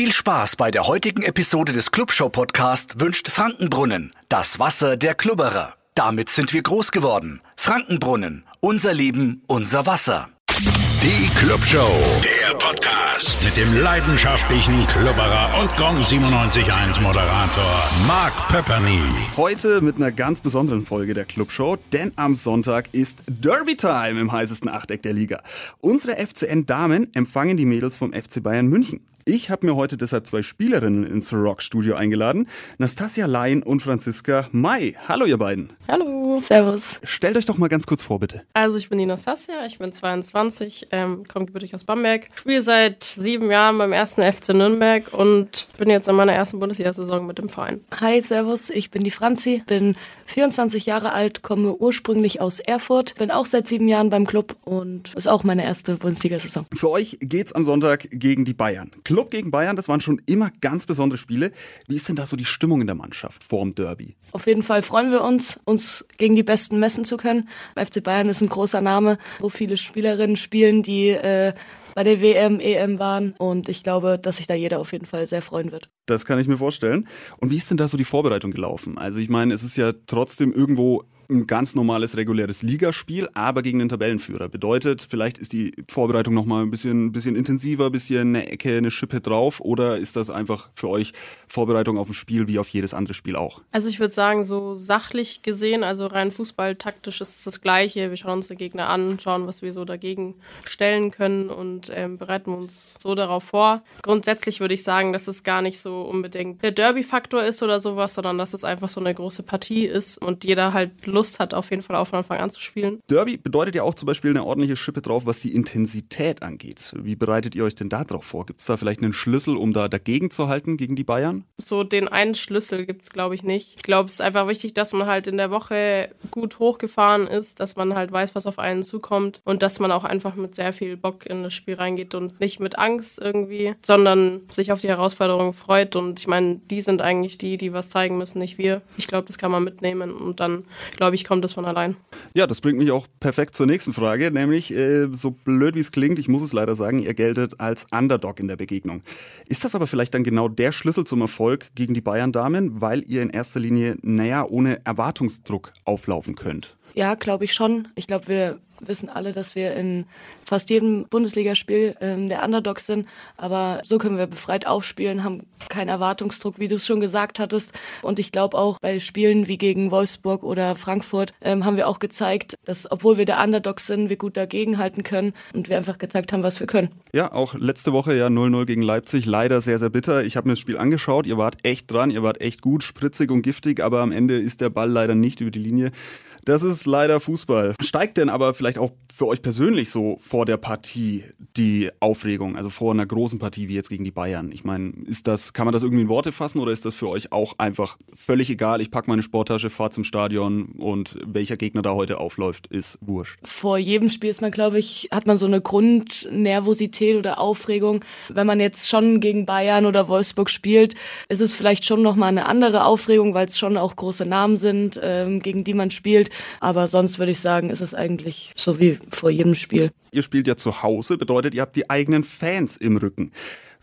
Viel Spaß bei der heutigen Episode des Clubshow Podcast wünscht Frankenbrunnen, das Wasser der Klubberer. Damit sind wir groß geworden. Frankenbrunnen, unser Leben, unser Wasser. Die Clubshow, der Podcast mit dem leidenschaftlichen Klubberer und Gong 97.1 Moderator Mark Pepperny. Heute mit einer ganz besonderen Folge der Clubshow, denn am Sonntag ist Derby Time im heißesten Achteck der Liga. Unsere FCN-Damen empfangen die Mädels vom FC Bayern München. Ich habe mir heute deshalb zwei Spielerinnen ins Rock-Studio eingeladen. Nastasia Lein und Franziska May. Hallo ihr beiden. Hallo. Servus. Stellt euch doch mal ganz kurz vor, bitte. Also ich bin die Nastasia, ich bin 22, ähm, komme gebürtig aus Bamberg, spiele seit sieben Jahren beim ersten FC Nürnberg und bin jetzt in meiner ersten Bundesliga-Saison mit dem Verein. Hi, Servus, ich bin die Franzi, bin 24 Jahre alt, komme ursprünglich aus Erfurt, bin auch seit sieben Jahren beim Club und ist auch meine erste Bundesliga-Saison. Für euch geht's am Sonntag gegen die Bayern. Club gegen Bayern, das waren schon immer ganz besondere Spiele. Wie ist denn da so die Stimmung in der Mannschaft vor dem Derby? Auf jeden Fall freuen wir uns, uns gegen die Besten messen zu können. FC Bayern ist ein großer Name, wo viele Spielerinnen spielen, die äh, bei der WM, EM waren. Und ich glaube, dass sich da jeder auf jeden Fall sehr freuen wird. Das kann ich mir vorstellen. Und wie ist denn da so die Vorbereitung gelaufen? Also ich meine, es ist ja trotzdem irgendwo ein ganz normales reguläres Ligaspiel, aber gegen den Tabellenführer. Bedeutet, vielleicht ist die Vorbereitung nochmal ein bisschen, bisschen intensiver, ein bisschen eine Ecke, eine Schippe drauf oder ist das einfach für euch Vorbereitung auf ein Spiel wie auf jedes andere Spiel auch? Also ich würde sagen, so sachlich gesehen, also rein fußballtaktisch ist es das Gleiche. Wir schauen uns den Gegner an, schauen, was wir so dagegen stellen können und ähm, bereiten uns so darauf vor. Grundsätzlich würde ich sagen, dass es gar nicht so unbedingt der Derby-Faktor ist oder sowas, sondern dass es einfach so eine große Partie ist und jeder halt Lust Lust hat, auf jeden Fall auch von Anfang an zu spielen. Derby bedeutet ja auch zum Beispiel eine ordentliche Schippe drauf, was die Intensität angeht. Wie bereitet ihr euch denn da drauf vor? Gibt es da vielleicht einen Schlüssel, um da dagegen zu halten gegen die Bayern? So den einen Schlüssel gibt es, glaube ich, nicht. Ich glaube, es ist einfach wichtig, dass man halt in der Woche gut hochgefahren ist, dass man halt weiß, was auf einen zukommt und dass man auch einfach mit sehr viel Bock in das Spiel reingeht und nicht mit Angst irgendwie, sondern sich auf die Herausforderung freut. Und ich meine, die sind eigentlich die, die was zeigen müssen, nicht wir. Ich glaube, das kann man mitnehmen und dann, glaube glaube ich, kommt das von allein. Ja, das bringt mich auch perfekt zur nächsten Frage, nämlich äh, so blöd wie es klingt, ich muss es leider sagen, ihr geltet als Underdog in der Begegnung. Ist das aber vielleicht dann genau der Schlüssel zum Erfolg gegen die Bayern-Damen, weil ihr in erster Linie, naja, ohne Erwartungsdruck auflaufen könnt? Ja, glaube ich schon. Ich glaube, wir wissen alle, dass wir in fast jedem Bundesligaspiel ähm, der Underdogs sind. Aber so können wir befreit aufspielen, haben keinen Erwartungsdruck, wie du es schon gesagt hattest. Und ich glaube auch bei Spielen wie gegen Wolfsburg oder Frankfurt ähm, haben wir auch gezeigt, dass obwohl wir der Underdogs sind, wir gut dagegenhalten können und wir einfach gezeigt haben, was wir können. Ja, auch letzte Woche ja 0-0 gegen Leipzig. Leider sehr, sehr bitter. Ich habe mir das Spiel angeschaut. Ihr wart echt dran, ihr wart echt gut, spritzig und giftig, aber am Ende ist der Ball leider nicht über die Linie. Das ist leider Fußball. Steigt denn aber vielleicht auch für euch persönlich so vor der Partie die Aufregung, also vor einer großen Partie wie jetzt gegen die Bayern? Ich meine, ist das, kann man das irgendwie in Worte fassen oder ist das für euch auch einfach völlig egal? Ich packe meine Sporttasche, fahre zum Stadion und welcher Gegner da heute aufläuft, ist wurscht. Vor jedem Spiel ist man, glaube ich, hat man so eine Grundnervosität oder Aufregung. Wenn man jetzt schon gegen Bayern oder Wolfsburg spielt, ist es vielleicht schon nochmal eine andere Aufregung, weil es schon auch große Namen sind, ähm, gegen die man spielt. Aber sonst würde ich sagen, ist es eigentlich so wie vor jedem Spiel. Ihr spielt ja zu Hause, bedeutet, ihr habt die eigenen Fans im Rücken.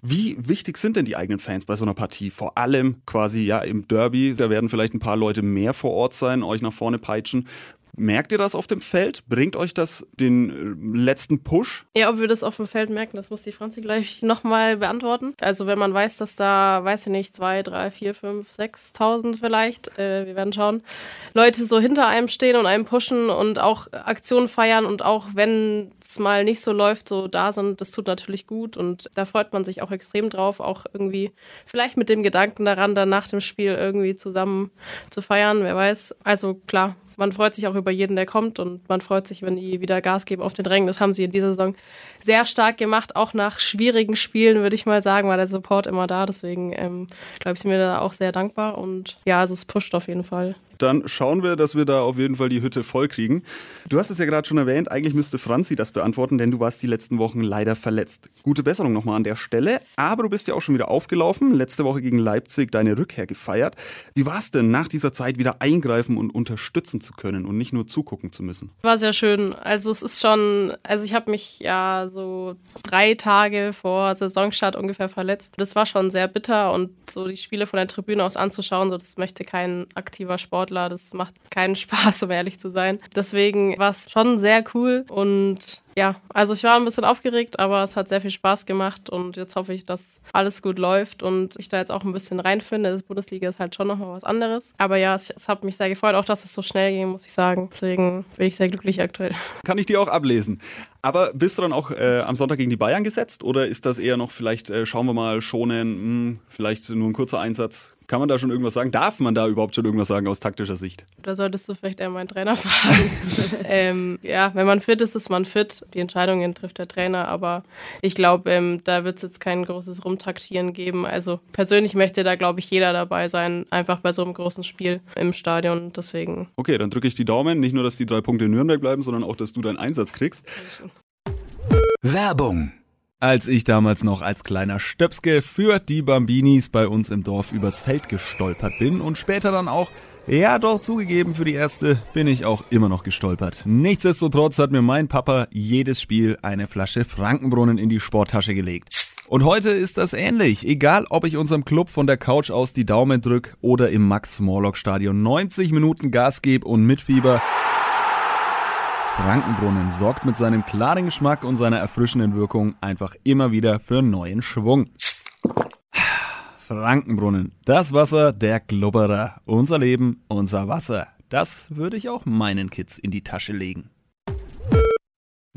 Wie wichtig sind denn die eigenen Fans bei so einer Partie? Vor allem quasi ja im Derby, da werden vielleicht ein paar Leute mehr vor Ort sein, euch nach vorne peitschen. Merkt ihr das auf dem Feld? Bringt euch das den äh, letzten Push? Ja, ob wir das auf dem Feld merken, das muss die Franzi gleich nochmal beantworten. Also wenn man weiß, dass da, weiß ich nicht, zwei, drei, vier, fünf, sechstausend vielleicht, äh, wir werden schauen, Leute so hinter einem stehen und einem pushen und auch Aktionen feiern und auch wenn es mal nicht so läuft, so da sind, das tut natürlich gut und da freut man sich auch extrem drauf, auch irgendwie vielleicht mit dem Gedanken daran, dann nach dem Spiel irgendwie zusammen zu feiern, wer weiß. Also klar, man freut sich auch über jeden, der kommt und man freut sich, wenn die wieder Gas geben auf den Rängen. Das haben sie in dieser Saison sehr stark gemacht. Auch nach schwierigen Spielen, würde ich mal sagen, war der Support immer da. Deswegen ähm, glaube ich, sind wir da auch sehr dankbar. Und ja, also es pusht auf jeden Fall Dann schauen wir, dass wir da auf jeden Fall die Hütte voll kriegen. Du hast es ja gerade schon erwähnt, eigentlich müsste Franzi das beantworten, denn du warst die letzten Wochen leider verletzt. Gute Besserung nochmal an der Stelle, aber du bist ja auch schon wieder aufgelaufen, letzte Woche gegen Leipzig deine Rückkehr gefeiert. Wie war es denn, nach dieser Zeit wieder eingreifen und unterstützen zu können und nicht nur zugucken zu müssen? War sehr schön. Also es ist schon, also ich habe mich ja so drei Tage vor Saisonstart ungefähr verletzt. Das war schon sehr bitter und so die Spiele von der Tribüne aus anzuschauen, so das möchte kein aktiver Sportler. Das macht keinen Spaß, um ehrlich zu sein. Deswegen war es schon sehr cool und ja, also ich war ein bisschen aufgeregt, aber es hat sehr viel Spaß gemacht und jetzt hoffe ich, dass alles gut läuft und ich da jetzt auch ein bisschen reinfinde. Das Bundesliga ist halt schon nochmal was anderes. Aber ja, es, es, hat mich sehr gefreut, auch dass es so schnell ging, muss ich sagen. Deswegen bin ich sehr glücklich aktuell. Kann ich dir auch ablesen. Aber bist du dann auch äh, am Sonntag gegen die Bayern gesetzt oder ist das eher noch vielleicht, äh, schauen wir mal, schonen, mh, hm, vielleicht nur ein kurzer Einsatz? Kann man da schon irgendwas sagen? Darf man da überhaupt schon irgendwas sagen aus taktischer Sicht? Da solltest du vielleicht eher meinen Trainer fragen. ähm, ja, wenn man fit ist, ist man fit. Die Entscheidungen trifft der Trainer, aber ich glaube, ähm, da wird es jetzt kein großes Rumtaktieren geben. Also persönlich möchte da, glaube ich, jeder dabei sein, einfach bei so einem großen Spiel im Stadion. Deswegen. Okay, dann drücke ich die Daumen. Nicht nur, dass die drei Punkte in Nürnberg bleiben, sondern auch, dass du deinen Einsatz kriegst. Werbung als ich damals noch als kleiner Stöpske für die Bambinis bei uns im Dorf übers Feld gestolpert bin und später dann auch, ja doch zugegeben, für die erste bin ich auch immer noch gestolpert. Nichtsdestotrotz hat mir mein Papa jedes Spiel eine Flasche Frankenbrunnen in die Sporttasche gelegt. Und heute ist das ähnlich. Egal, ob ich unserem Club von der Couch aus die Daumen drück oder im Max-Morlock-Stadion 90 Minuten Gas gebe und mitfieber. Frankenbrunnen sorgt mit seinem klaren Geschmack und seiner erfrischenden Wirkung einfach immer wieder für neuen Schwung. Frankenbrunnen, das Wasser der Glubberer. Unser Leben, unser Wasser. Das würde ich auch meinen Kids in die Tasche legen.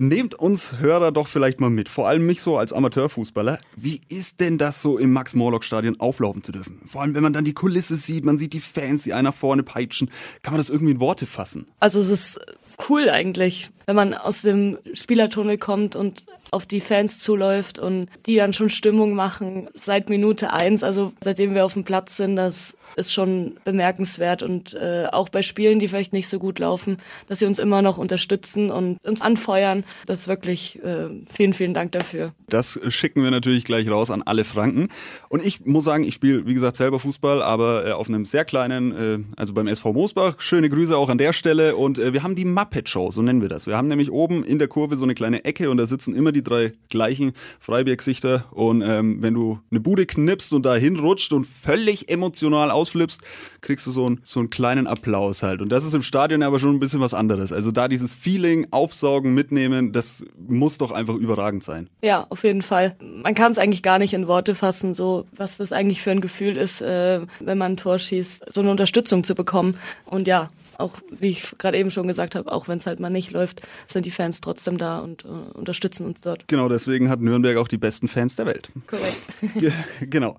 Nehmt uns Hörer doch vielleicht mal mit, vor allem mich so als Amateurfußballer. Wie ist denn das so im Max-Morlock-Stadion auflaufen zu dürfen? Vor allem, wenn man dann die Kulisse sieht, man sieht die Fans, die einer vorne peitschen. Kann man das irgendwie in Worte fassen? Also es ist cool eigentlich, wenn man aus dem Spielertunnel kommt und auf die Fans zuläuft und die dann schon Stimmung machen seit Minute eins, also seitdem wir auf dem Platz sind, das ist schon bemerkenswert und äh, auch bei Spielen, die vielleicht nicht so gut laufen, dass sie uns immer noch unterstützen und uns anfeuern. Das ist wirklich äh, vielen, vielen Dank dafür. Das schicken wir natürlich gleich raus an alle Franken. Und ich muss sagen, ich spiele, wie gesagt, selber Fußball, aber äh, auf einem sehr kleinen, äh, also beim SV Moosbach. Schöne Grüße auch an der Stelle. Und äh, wir haben die Muppet Show, so nennen wir das. Wir haben nämlich oben in der Kurve so eine kleine Ecke und da sitzen immer die drei gleichen Freibergsichter. Und ähm, wenn du eine Bude knippst und da hinrutscht und völlig emotional ausflippst, kriegst du so, ein, so einen kleinen Applaus halt. Und das ist im Stadion aber schon ein bisschen was anderes. Also da dieses Feeling, aufsaugen, mitnehmen, das muss doch einfach überragend sein. Ja, auf jeden Fall. Man kann es eigentlich gar nicht in Worte fassen, so was das eigentlich für ein Gefühl ist, äh, wenn man ein Tor schießt, so eine Unterstützung zu bekommen. Und ja, auch wie ich gerade eben schon gesagt habe, auch wenn es halt mal nicht läuft, sind die Fans trotzdem da und uh, unterstützen uns dort. Genau, deswegen hat Nürnberg auch die besten Fans der Welt. Korrekt. genau.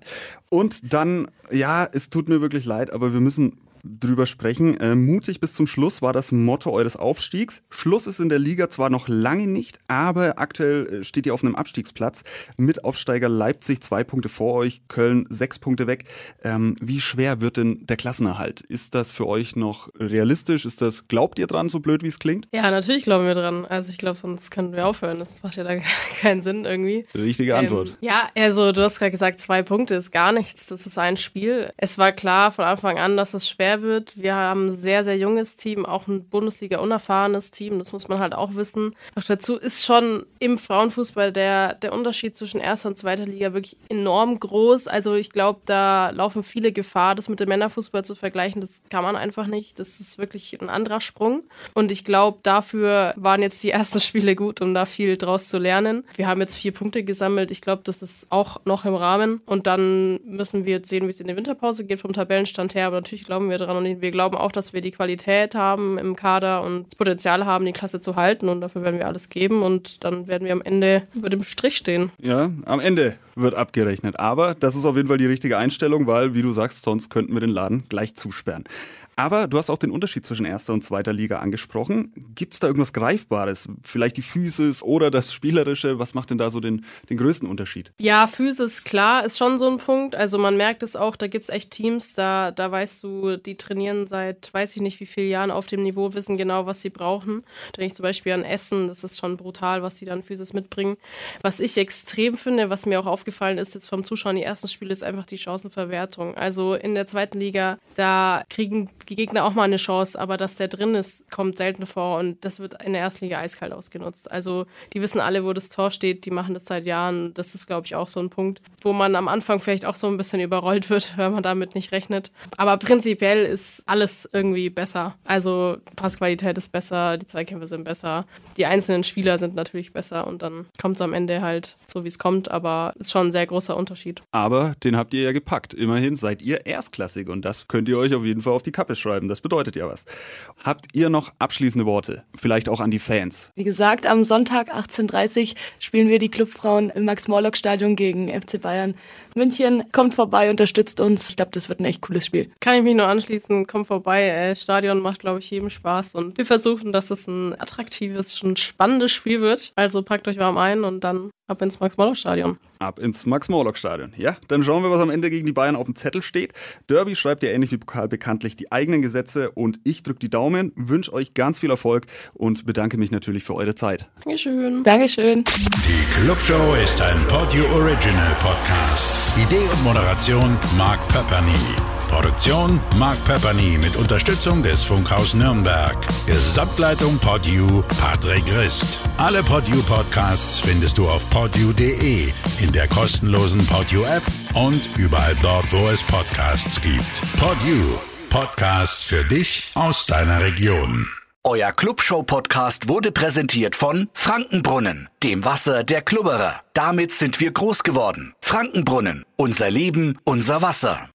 Und dann, ja, es tut mir wirklich leid, aber wir müssen drüber sprechen. Äh, mutig bis zum Schluss war das Motto eures Aufstiegs. Schluss ist in der Liga zwar noch lange nicht, aber aktuell äh, steht ihr auf einem Abstiegsplatz. Mit Aufsteiger Leipzig zwei Punkte vor euch, Köln sechs Punkte weg. Ähm, wie schwer wird denn der Klassenerhalt? Ist das für euch noch realistisch? Ist das, glaubt ihr dran, so blöd wie es klingt? Ja, natürlich glauben wir dran. Also ich glaube, sonst könnten wir aufhören. Das macht ja da keinen Sinn irgendwie. Richtige Antwort. Ähm, ja, also du hast gerade gesagt, zwei Punkte ist gar nichts. Das ist ein Spiel. Es war klar von Anfang an, dass es schwer schwer wird. Wir haben ein sehr, sehr junges Team, auch ein Bundesliga-unerfahrenes Team, das muss man halt auch wissen. Noch dazu ist schon im Frauenfußball der, der Unterschied zwischen erster und zweiter Liga wirklich enorm groß. Also ich glaube, da laufen viele Gefahr, das mit dem Männerfußball zu vergleichen. Das kann man einfach nicht. Das ist wirklich ein anderer Sprung. Und ich glaube, dafür waren jetzt die ersten Spiele gut, um da viel draus zu lernen. Wir haben jetzt vier Punkte gesammelt. Ich glaube, das ist auch noch im Rahmen. Und dann müssen wir jetzt sehen, wie es in der Winterpause geht vom Tabellenstand her. Aber natürlich glauben wir daran und wir glauben auch, dass wir die Qualität haben im Kader und das Potenzial haben, die Klasse zu halten und dafür werden wir alles geben und dann werden wir am Ende über dem Strich stehen. Ja, am Ende wird abgerechnet. Aber das ist auf jeden Fall die richtige Einstellung, weil, wie du sagst, sonst könnten wir den Laden gleich zusperren. Aber du hast auch den Unterschied zwischen erster und zweiter Liga angesprochen. Gibt es da irgendwas Greifbares? Vielleicht die Physis oder das Spielerische? Was macht denn da so den, den größten Unterschied? Ja, Physis, klar, ist schon so ein Punkt. Also man merkt es auch, da gibt es echt Teams, da, da weißt du, die trainieren seit weiß ich nicht wie vielen Jahren auf dem Niveau, wissen genau, was sie brauchen. Denke ich zum Beispiel an Essen, das ist schon brutal, was die dann Physis mitbringen. Was ich extrem finde, was mir auch aufgefallen ist jetzt vom Zuschauen, die ersten Spiele, ist einfach die Chancenverwertung. Also in der zweiten Liga, da kriegen Gegner auch mal eine Chance, aber dass der drin ist, kommt selten vor und das wird in der ersten Liga eiskalt ausgenutzt. Also die wissen alle, wo das Tor steht, die machen das seit Jahren. Das ist, glaube ich, auch so ein Punkt, wo man am Anfang vielleicht auch so ein bisschen überrollt wird, wenn man damit nicht rechnet. Aber prinzipiell ist alles irgendwie besser. Also Passqualität ist besser, die Zweikämpfe sind besser, die einzelnen Spieler sind natürlich besser und dann kommt es am Ende halt so, wie es kommt, aber ist schon ein sehr großer Unterschied. Aber den habt ihr ja gepackt. Immerhin seid ihr erstklassig und das könnt ihr euch auf jeden Fall auf die Kappe schreiben. Das bedeutet ja was. Habt ihr noch abschließende Worte? Vielleicht auch an die Fans? Wie gesagt, am Sonntag 18.30 Uhr spielen wir die Clubfrauen im Max-Morlock-Stadion gegen FC Bayern. München, kommt vorbei, unterstützt uns. Ich glaube, das wird ein echt cooles Spiel. Kann ich mich nur anschließen, kommt vorbei. Äh, Stadion macht, glaube ich, jedem Spaß und wir versuchen, dass es ein attraktives, schon spannendes Spiel wird. Also packt euch warm ein und dann Ab ins Max-Morlock-Stadion. Ab ins Max-Morlock-Stadion. Ja, dann schauen wir, was am Ende gegen die Bayern auf dem Zettel steht. Derby schreibt ja ähnlich wie Pokal bekanntlich die eigenen Gesetze und ich drücke die Daumen, wünsche euch ganz viel Erfolg und bedanke mich natürlich für eure Zeit. Dankeschön. Dankeschön. Die Clubshow ist ein Podio Original Podcast. Idee und Moderation Mark Pepperny. Produktion Mark Pepperny mit Unterstützung des Funkhaus Nürnberg. Gesamtleitung Podu Patrick Christ. Alle Podu Podcasts findest du auf podu.de, in der kostenlosen Podu App und überall dort, wo es Podcasts gibt. Podu. Podcasts für dich aus deiner Region. Euer Clubshow-Podcast wurde präsentiert von Frankenbrunnen, dem Wasser der Klubberer. Damit sind wir groß geworden. Frankenbrunnen, unser Leben, unser Wasser.